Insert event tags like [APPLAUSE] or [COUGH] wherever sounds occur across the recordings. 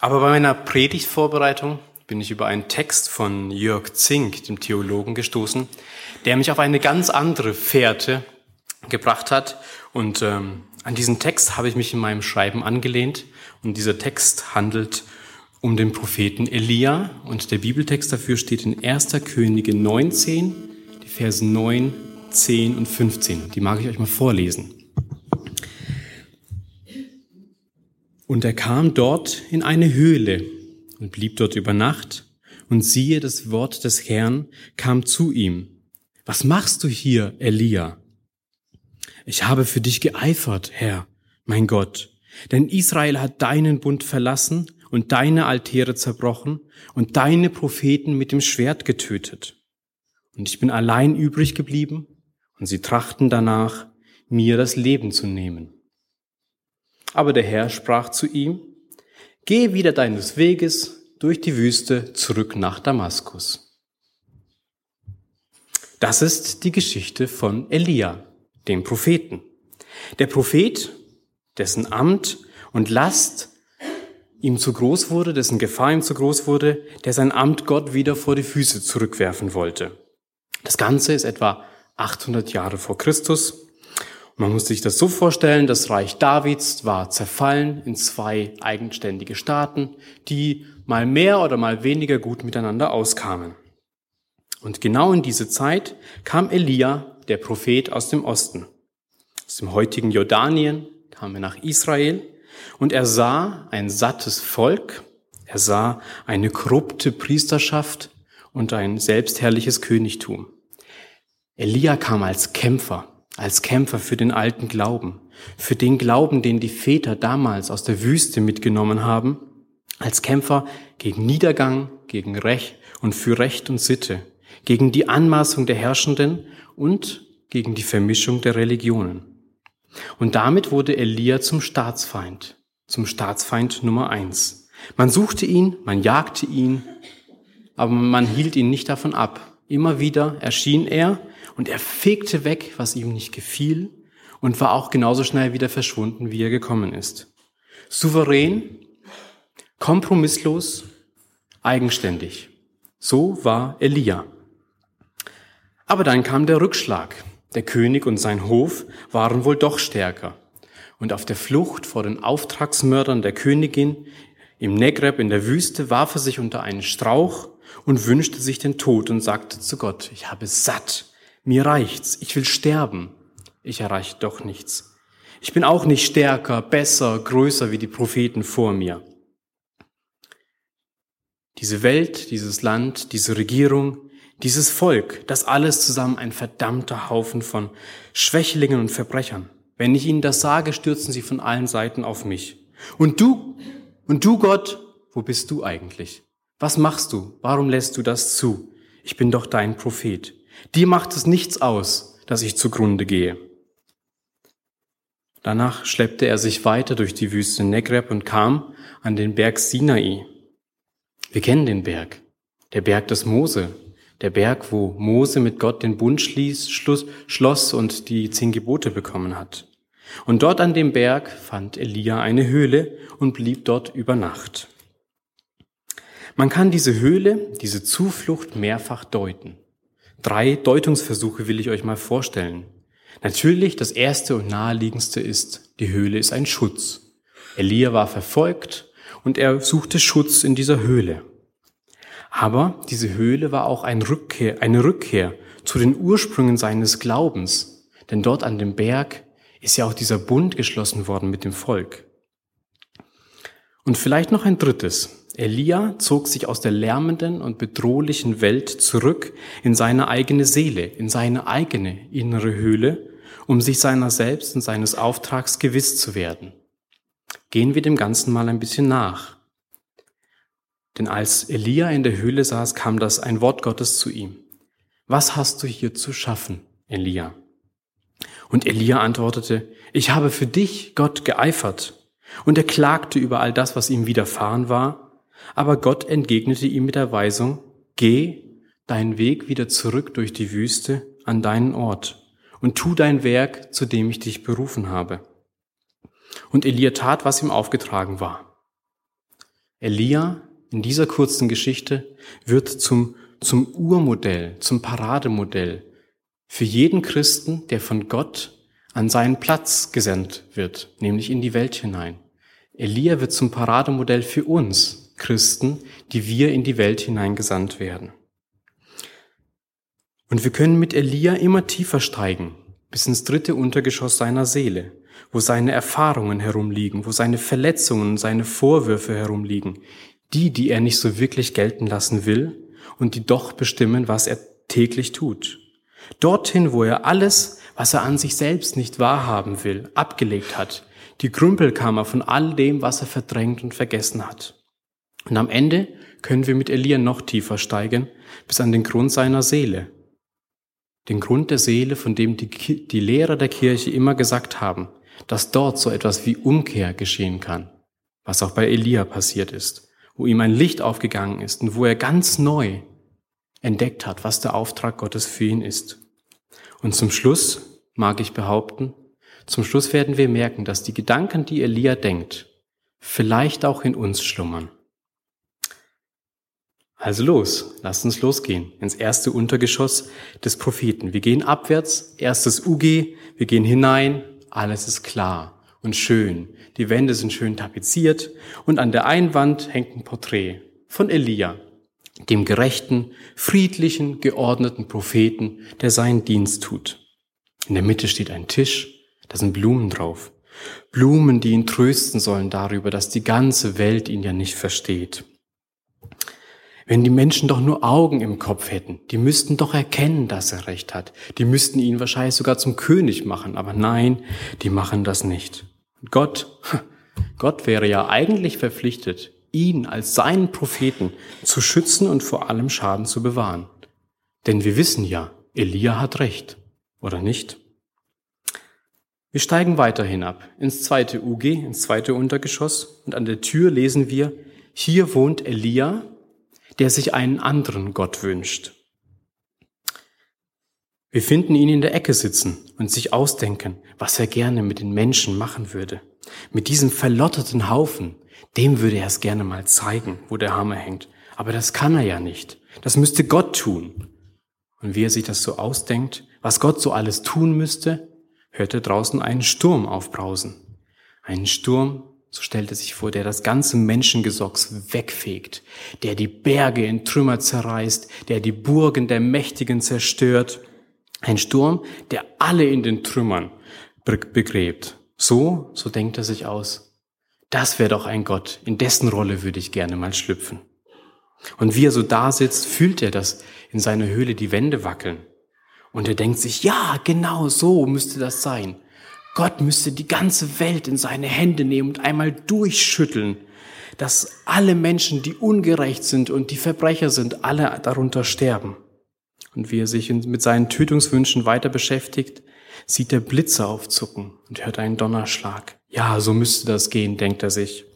Aber bei meiner Predigtvorbereitung bin ich über einen Text von Jörg Zink, dem Theologen, gestoßen, der mich auf eine ganz andere Fährte gebracht hat. Und ähm, an diesen Text habe ich mich in meinem Schreiben angelehnt. Und dieser Text handelt um den Propheten Elia. Und der Bibeltext dafür steht in 1. Könige 19, die Verse 9, 10 und 15. Die mag ich euch mal vorlesen. Und er kam dort in eine Höhle und blieb dort über Nacht. Und siehe, das Wort des Herrn kam zu ihm. Was machst du hier, Elia? Ich habe für dich geeifert, Herr, mein Gott. Denn Israel hat deinen Bund verlassen und deine Altäre zerbrochen und deine Propheten mit dem Schwert getötet. Und ich bin allein übrig geblieben und sie trachten danach, mir das Leben zu nehmen. Aber der Herr sprach zu ihm, Geh wieder deines Weges durch die Wüste zurück nach Damaskus. Das ist die Geschichte von Elia, dem Propheten. Der Prophet, dessen Amt und Last ihm zu groß wurde, dessen Gefahr ihm zu groß wurde, der sein Amt Gott wieder vor die Füße zurückwerfen wollte. Das Ganze ist etwa 800 Jahre vor Christus man muss sich das so vorstellen, das Reich Davids war zerfallen in zwei eigenständige Staaten, die mal mehr oder mal weniger gut miteinander auskamen. Und genau in diese Zeit kam Elia, der Prophet aus dem Osten. Aus dem heutigen Jordanien kam er nach Israel und er sah ein sattes Volk, er sah eine korrupte Priesterschaft und ein selbstherrliches Königtum. Elia kam als Kämpfer, als Kämpfer für den alten Glauben, für den Glauben, den die Väter damals aus der Wüste mitgenommen haben, als Kämpfer gegen Niedergang, gegen Recht und für Recht und Sitte, gegen die Anmaßung der Herrschenden und gegen die Vermischung der Religionen. Und damit wurde Elia zum Staatsfeind, zum Staatsfeind Nummer eins. Man suchte ihn, man jagte ihn, aber man hielt ihn nicht davon ab. Immer wieder erschien er und er fegte weg, was ihm nicht gefiel und war auch genauso schnell wieder verschwunden, wie er gekommen ist. Souverän, kompromisslos, eigenständig. So war Elia. Aber dann kam der Rückschlag. Der König und sein Hof waren wohl doch stärker. Und auf der Flucht vor den Auftragsmördern der Königin im Negreb in der Wüste warf er sich unter einen Strauch und wünschte sich den Tod und sagte zu Gott, ich habe satt mir reicht's, ich will sterben. Ich erreiche doch nichts. Ich bin auch nicht stärker, besser, größer wie die Propheten vor mir. Diese Welt, dieses Land, diese Regierung, dieses Volk, das alles zusammen ein verdammter Haufen von Schwächlingen und Verbrechern. Wenn ich ihnen das sage, stürzen sie von allen Seiten auf mich. Und du, und du Gott, wo bist du eigentlich? Was machst du? Warum lässt du das zu? Ich bin doch dein Prophet. Dir macht es nichts aus, dass ich zugrunde gehe. Danach schleppte er sich weiter durch die Wüste Negreb und kam an den Berg Sinai. Wir kennen den Berg, der Berg des Mose, der Berg, wo Mose mit Gott den Bund schließ, Schluss, schloss und die zehn Gebote bekommen hat. Und dort an dem Berg fand Elia eine Höhle und blieb dort über Nacht. Man kann diese Höhle, diese Zuflucht mehrfach deuten. Drei Deutungsversuche will ich euch mal vorstellen. Natürlich, das erste und naheliegendste ist, die Höhle ist ein Schutz. Elia war verfolgt und er suchte Schutz in dieser Höhle. Aber diese Höhle war auch ein Rückkehr, eine Rückkehr zu den Ursprüngen seines Glaubens. Denn dort an dem Berg ist ja auch dieser Bund geschlossen worden mit dem Volk. Und vielleicht noch ein drittes. Elia zog sich aus der lärmenden und bedrohlichen Welt zurück in seine eigene Seele, in seine eigene innere Höhle, um sich seiner selbst und seines Auftrags gewiss zu werden. Gehen wir dem Ganzen mal ein bisschen nach. Denn als Elia in der Höhle saß, kam das ein Wort Gottes zu ihm. Was hast du hier zu schaffen, Elia? Und Elia antwortete, ich habe für dich, Gott, geeifert. Und er klagte über all das, was ihm widerfahren war aber Gott entgegnete ihm mit der Weisung, geh deinen Weg wieder zurück durch die Wüste an deinen Ort und tu dein Werk, zu dem ich dich berufen habe. Und Elia tat, was ihm aufgetragen war. Elia in dieser kurzen Geschichte wird zum, zum Urmodell, zum Parademodell für jeden Christen, der von Gott an seinen Platz gesendet wird, nämlich in die Welt hinein. Elia wird zum Parademodell für uns Christen, die wir in die Welt hineingesandt werden. Und wir können mit Elia immer tiefer steigen, bis ins dritte Untergeschoss seiner Seele, wo seine Erfahrungen herumliegen, wo seine Verletzungen seine Vorwürfe herumliegen, die, die er nicht so wirklich gelten lassen will und die doch bestimmen, was er täglich tut. Dorthin, wo er alles, was er an sich selbst nicht wahrhaben will, abgelegt hat, die Krümpelkammer von all dem, was er verdrängt und vergessen hat. Und am Ende können wir mit Elia noch tiefer steigen, bis an den Grund seiner Seele. Den Grund der Seele, von dem die, die Lehrer der Kirche immer gesagt haben, dass dort so etwas wie Umkehr geschehen kann, was auch bei Elia passiert ist, wo ihm ein Licht aufgegangen ist und wo er ganz neu entdeckt hat, was der Auftrag Gottes für ihn ist. Und zum Schluss, mag ich behaupten, zum Schluss werden wir merken, dass die Gedanken, die Elia denkt, vielleicht auch in uns schlummern. Also los, lasst uns losgehen ins erste Untergeschoss des Propheten. Wir gehen abwärts, erstes UG, wir gehen hinein, alles ist klar und schön. Die Wände sind schön tapeziert und an der Einwand hängt ein Porträt von Elia, dem gerechten, friedlichen, geordneten Propheten, der seinen Dienst tut. In der Mitte steht ein Tisch, da sind Blumen drauf. Blumen, die ihn trösten sollen darüber, dass die ganze Welt ihn ja nicht versteht. Wenn die Menschen doch nur Augen im Kopf hätten, die müssten doch erkennen, dass er recht hat. Die müssten ihn wahrscheinlich sogar zum König machen, aber nein, die machen das nicht. Gott, [LAUGHS] Gott wäre ja eigentlich verpflichtet, ihn als seinen Propheten zu schützen und vor allem Schaden zu bewahren. Denn wir wissen ja, Elia hat recht, oder nicht? Wir steigen weiter hinab ins zweite UG, ins zweite Untergeschoss und an der Tür lesen wir, hier wohnt Elia, der sich einen anderen Gott wünscht. Wir finden ihn in der Ecke sitzen und sich ausdenken, was er gerne mit den Menschen machen würde. Mit diesem verlotterten Haufen, dem würde er es gerne mal zeigen, wo der Hammer hängt. Aber das kann er ja nicht. Das müsste Gott tun. Und wie er sich das so ausdenkt, was Gott so alles tun müsste, hört er draußen einen Sturm aufbrausen. Einen Sturm, so stellt er sich vor, der das ganze Menschengesocks wegfegt, der die Berge in Trümmer zerreißt, der die Burgen der Mächtigen zerstört. Ein Sturm, der alle in den Trümmern begräbt. So, so denkt er sich aus. Das wäre doch ein Gott, in dessen Rolle würde ich gerne mal schlüpfen. Und wie er so da sitzt, fühlt er, dass in seiner Höhle die Wände wackeln. Und er denkt sich, ja, genau so müsste das sein. Gott müsste die ganze Welt in seine Hände nehmen und einmal durchschütteln, dass alle Menschen, die ungerecht sind und die Verbrecher sind, alle darunter sterben. Und wie er sich mit seinen Tötungswünschen weiter beschäftigt, sieht er Blitze aufzucken und hört einen Donnerschlag. Ja, so müsste das gehen, denkt er sich.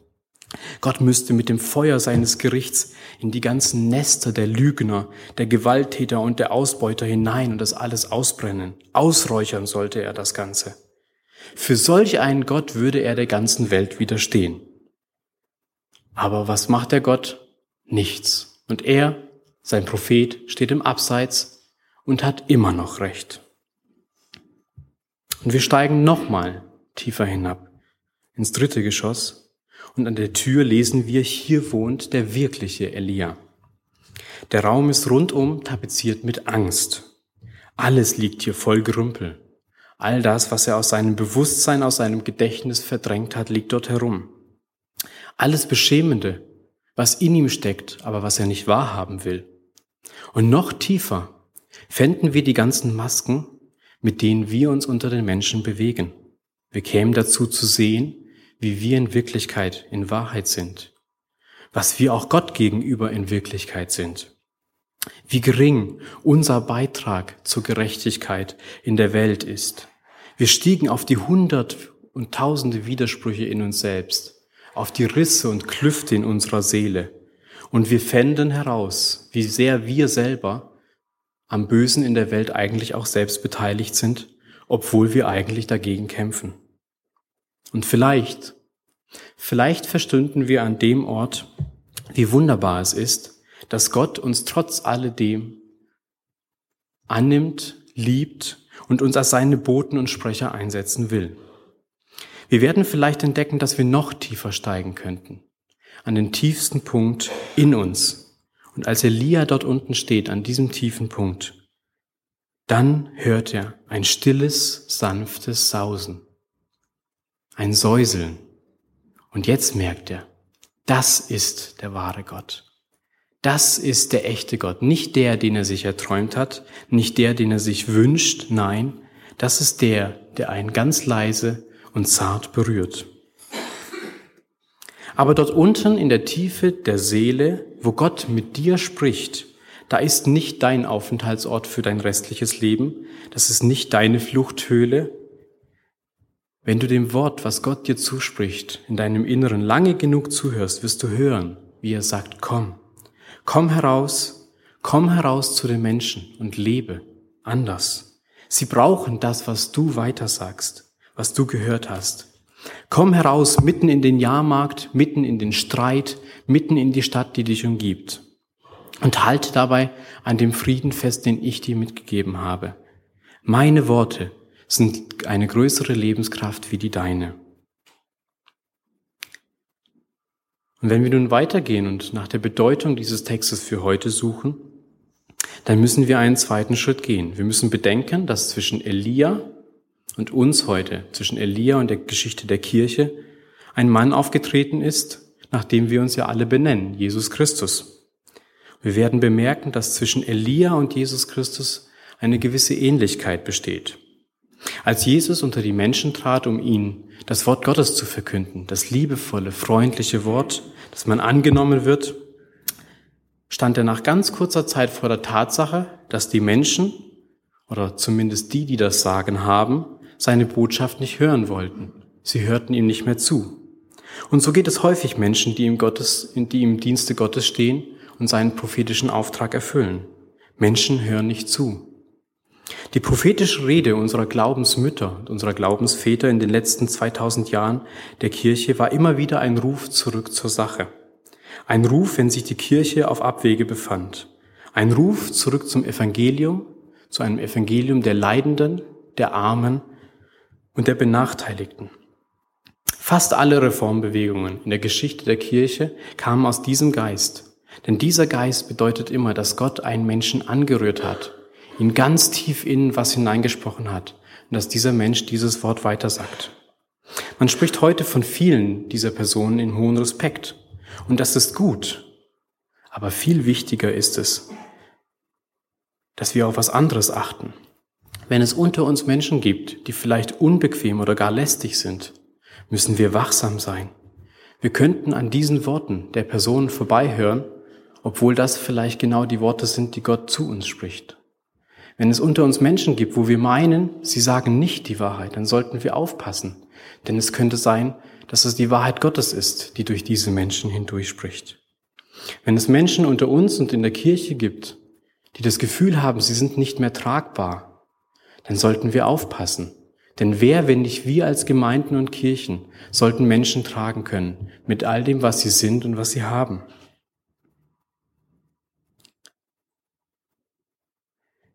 Gott müsste mit dem Feuer seines Gerichts in die ganzen Nester der Lügner, der Gewalttäter und der Ausbeuter hinein und das alles ausbrennen. Ausräuchern sollte er das Ganze. Für solch einen Gott würde er der ganzen Welt widerstehen. Aber was macht der Gott? Nichts. Und er, sein Prophet, steht im Abseits und hat immer noch Recht. Und wir steigen nochmal tiefer hinab ins dritte Geschoss und an der Tür lesen wir, hier wohnt der wirkliche Elia. Der Raum ist rundum tapeziert mit Angst. Alles liegt hier voll Gerümpel. All das, was er aus seinem Bewusstsein, aus seinem Gedächtnis verdrängt hat, liegt dort herum. Alles Beschämende, was in ihm steckt, aber was er nicht wahrhaben will. Und noch tiefer fänden wir die ganzen Masken, mit denen wir uns unter den Menschen bewegen. Wir kämen dazu zu sehen, wie wir in Wirklichkeit, in Wahrheit sind. Was wir auch Gott gegenüber in Wirklichkeit sind. Wie gering unser Beitrag zur Gerechtigkeit in der Welt ist. Wir stiegen auf die hundert und tausende Widersprüche in uns selbst, auf die Risse und Klüfte in unserer Seele. Und wir fänden heraus, wie sehr wir selber am Bösen in der Welt eigentlich auch selbst beteiligt sind, obwohl wir eigentlich dagegen kämpfen. Und vielleicht, vielleicht verstünden wir an dem Ort wie wunderbar es ist, dass Gott uns trotz alledem annimmt, liebt und uns als seine Boten und Sprecher einsetzen will. Wir werden vielleicht entdecken, dass wir noch tiefer steigen könnten, an den tiefsten Punkt in uns. Und als Elia dort unten steht, an diesem tiefen Punkt, dann hört er ein stilles, sanftes Sausen, ein Säuseln. Und jetzt merkt er, das ist der wahre Gott. Das ist der echte Gott, nicht der, den er sich erträumt hat, nicht der, den er sich wünscht, nein, das ist der, der einen ganz leise und zart berührt. Aber dort unten in der Tiefe der Seele, wo Gott mit dir spricht, da ist nicht dein Aufenthaltsort für dein restliches Leben, das ist nicht deine Fluchthöhle. Wenn du dem Wort, was Gott dir zuspricht, in deinem Inneren lange genug zuhörst, wirst du hören, wie er sagt, komm, komm heraus, komm heraus zu den Menschen und lebe anders. Sie brauchen das, was du weitersagst was du gehört hast. Komm heraus mitten in den Jahrmarkt, mitten in den Streit, mitten in die Stadt, die dich umgibt. Und halte dabei an dem Frieden fest, den ich dir mitgegeben habe. Meine Worte sind eine größere Lebenskraft wie die deine. Und wenn wir nun weitergehen und nach der Bedeutung dieses Textes für heute suchen, dann müssen wir einen zweiten Schritt gehen. Wir müssen bedenken, dass zwischen Elia und uns heute, zwischen Elia und der Geschichte der Kirche, ein Mann aufgetreten ist, nach dem wir uns ja alle benennen, Jesus Christus. Wir werden bemerken, dass zwischen Elia und Jesus Christus eine gewisse Ähnlichkeit besteht. Als Jesus unter die Menschen trat, um ihnen das Wort Gottes zu verkünden, das liebevolle, freundliche Wort, dass man angenommen wird, stand er nach ganz kurzer Zeit vor der Tatsache, dass die Menschen, oder zumindest die, die das Sagen haben, seine Botschaft nicht hören wollten. Sie hörten ihm nicht mehr zu. Und so geht es häufig Menschen, die im, Gottes, die im Dienste Gottes stehen und seinen prophetischen Auftrag erfüllen. Menschen hören nicht zu. Die prophetische Rede unserer Glaubensmütter und unserer Glaubensväter in den letzten 2000 Jahren der Kirche war immer wieder ein Ruf zurück zur Sache. Ein Ruf, wenn sich die Kirche auf Abwege befand. Ein Ruf zurück zum Evangelium, zu einem Evangelium der Leidenden, der Armen und der Benachteiligten. Fast alle Reformbewegungen in der Geschichte der Kirche kamen aus diesem Geist. Denn dieser Geist bedeutet immer, dass Gott einen Menschen angerührt hat, ihn ganz tief innen was hineingesprochen hat und dass dieser Mensch dieses Wort weitersagt. Man spricht heute von vielen dieser Personen in hohem Respekt. Und das ist gut. Aber viel wichtiger ist es, dass wir auf was anderes achten. Wenn es unter uns Menschen gibt, die vielleicht unbequem oder gar lästig sind, müssen wir wachsam sein. Wir könnten an diesen Worten der Person vorbeihören, obwohl das vielleicht genau die Worte sind, die Gott zu uns spricht. Wenn es unter uns Menschen gibt, wo wir meinen, sie sagen nicht die Wahrheit, dann sollten wir aufpassen. Denn es könnte sein, dass es die Wahrheit Gottes ist, die durch diese Menschen hindurchspricht. Wenn es Menschen unter uns und in der Kirche gibt, die das Gefühl haben, sie sind nicht mehr tragbar, dann sollten wir aufpassen. Denn wer, wenn nicht wir als Gemeinden und Kirchen, sollten Menschen tragen können mit all dem, was sie sind und was sie haben.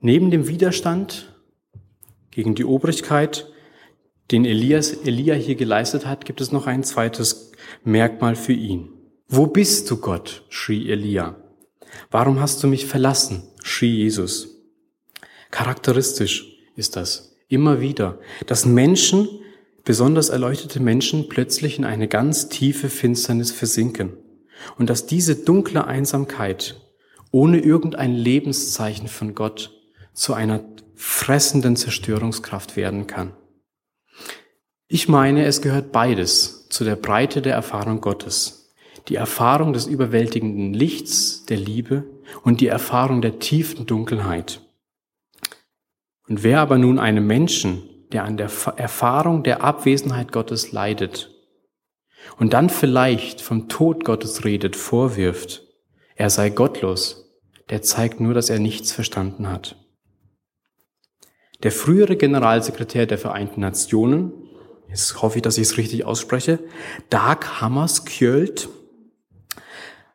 Neben dem Widerstand gegen die Obrigkeit, den Elias, Elia hier geleistet hat, gibt es noch ein zweites Merkmal für ihn. Wo bist du, Gott? schrie Elia. Warum hast du mich verlassen? schrie Jesus. Charakteristisch ist das. Immer wieder. Dass Menschen, besonders erleuchtete Menschen, plötzlich in eine ganz tiefe Finsternis versinken. Und dass diese dunkle Einsamkeit ohne irgendein Lebenszeichen von Gott zu einer fressenden Zerstörungskraft werden kann. Ich meine, es gehört beides zu der Breite der Erfahrung Gottes. Die Erfahrung des überwältigenden Lichts, der Liebe und die Erfahrung der tiefen Dunkelheit. Und wer aber nun einem Menschen, der an der Erfahrung der Abwesenheit Gottes leidet und dann vielleicht vom Tod Gottes redet, vorwirft, er sei gottlos, der zeigt nur, dass er nichts verstanden hat. Der frühere Generalsekretär der Vereinten Nationen, jetzt hoffe ich, dass ich es richtig ausspreche, Dag Hammarskjöld,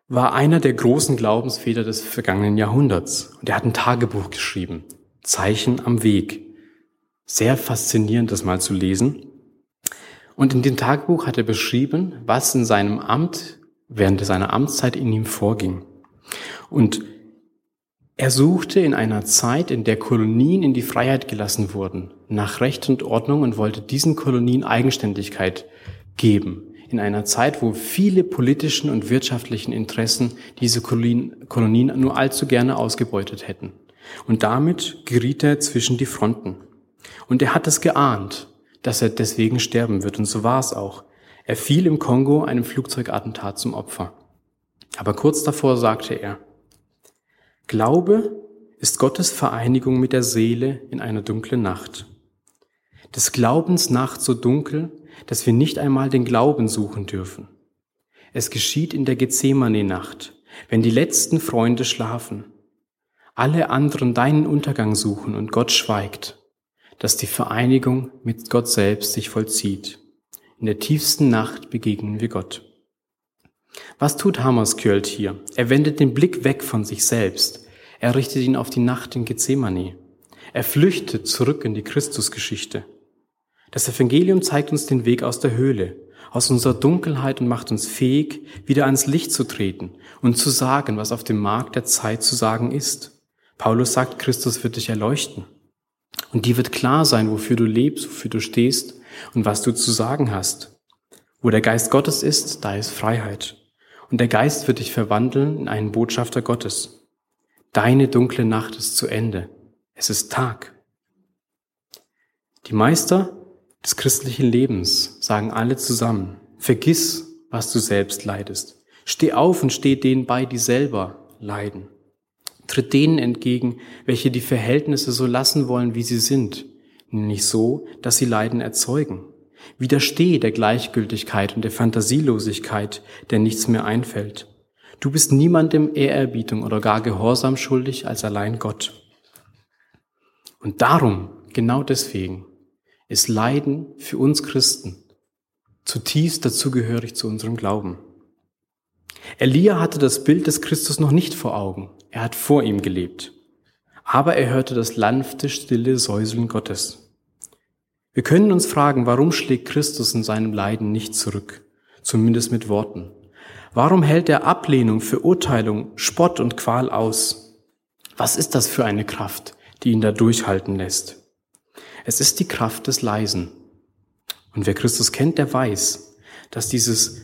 war einer der großen Glaubensväter des vergangenen Jahrhunderts. Und er hat ein Tagebuch geschrieben. Zeichen am Weg. Sehr faszinierend, das mal zu lesen. Und in dem Tagebuch hat er beschrieben, was in seinem Amt während seiner Amtszeit in ihm vorging. Und er suchte in einer Zeit, in der Kolonien in die Freiheit gelassen wurden, nach Recht und Ordnung und wollte diesen Kolonien Eigenständigkeit geben in einer Zeit, wo viele politischen und wirtschaftlichen Interessen diese Kolonien nur allzu gerne ausgebeutet hätten. Und damit geriet er zwischen die Fronten. Und er hat es geahnt, dass er deswegen sterben wird. Und so war es auch. Er fiel im Kongo einem Flugzeugattentat zum Opfer. Aber kurz davor sagte er, Glaube ist Gottes Vereinigung mit der Seele in einer dunklen Nacht. Des Glaubens Nacht so dunkel, dass wir nicht einmal den Glauben suchen dürfen. Es geschieht in der Gethsemane-Nacht, wenn die letzten Freunde schlafen, alle anderen deinen Untergang suchen und Gott schweigt, dass die Vereinigung mit Gott selbst sich vollzieht. In der tiefsten Nacht begegnen wir Gott. Was tut Hammerskjöld hier? Er wendet den Blick weg von sich selbst. Er richtet ihn auf die Nacht in Gethsemane. Er flüchtet zurück in die Christusgeschichte. Das Evangelium zeigt uns den Weg aus der Höhle, aus unserer Dunkelheit und macht uns fähig, wieder ans Licht zu treten und zu sagen, was auf dem Markt der Zeit zu sagen ist. Paulus sagt, Christus wird dich erleuchten. Und dir wird klar sein, wofür du lebst, wofür du stehst und was du zu sagen hast. Wo der Geist Gottes ist, da ist Freiheit. Und der Geist wird dich verwandeln in einen Botschafter Gottes. Deine dunkle Nacht ist zu Ende. Es ist Tag. Die Meister des christlichen Lebens sagen alle zusammen, vergiss, was du selbst leidest. Steh auf und steh denen bei, die selber leiden. Tritt denen entgegen, welche die Verhältnisse so lassen wollen, wie sie sind, nämlich so, dass sie Leiden erzeugen. Widerstehe der Gleichgültigkeit und der Fantasielosigkeit, der nichts mehr einfällt. Du bist niemandem Ehrerbietung oder gar Gehorsam schuldig als allein Gott. Und darum, genau deswegen, ist Leiden für uns Christen zutiefst dazugehörig zu unserem Glauben. Elia hatte das Bild des Christus noch nicht vor Augen. Er hat vor ihm gelebt. Aber er hörte das sanfte, stille Säuseln Gottes. Wir können uns fragen, warum schlägt Christus in seinem Leiden nicht zurück, zumindest mit Worten? Warum hält er Ablehnung, Verurteilung, Spott und Qual aus? Was ist das für eine Kraft, die ihn da durchhalten lässt? Es ist die Kraft des Leisen. Und wer Christus kennt, der weiß, dass dieses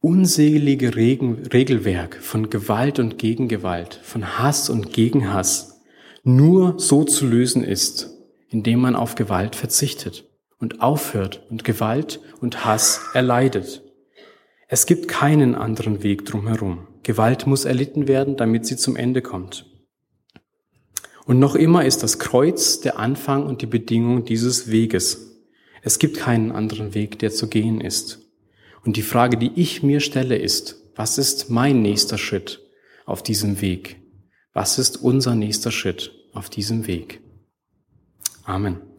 unselige Regen, Regelwerk von Gewalt und Gegengewalt, von Hass und Gegenhass nur so zu lösen ist, indem man auf Gewalt verzichtet und aufhört und Gewalt und Hass erleidet. Es gibt keinen anderen Weg drumherum. Gewalt muss erlitten werden, damit sie zum Ende kommt. Und noch immer ist das Kreuz der Anfang und die Bedingung dieses Weges. Es gibt keinen anderen Weg, der zu gehen ist. Und die Frage, die ich mir stelle, ist, was ist mein nächster Schritt auf diesem Weg? Was ist unser nächster Schritt auf diesem Weg? Amen.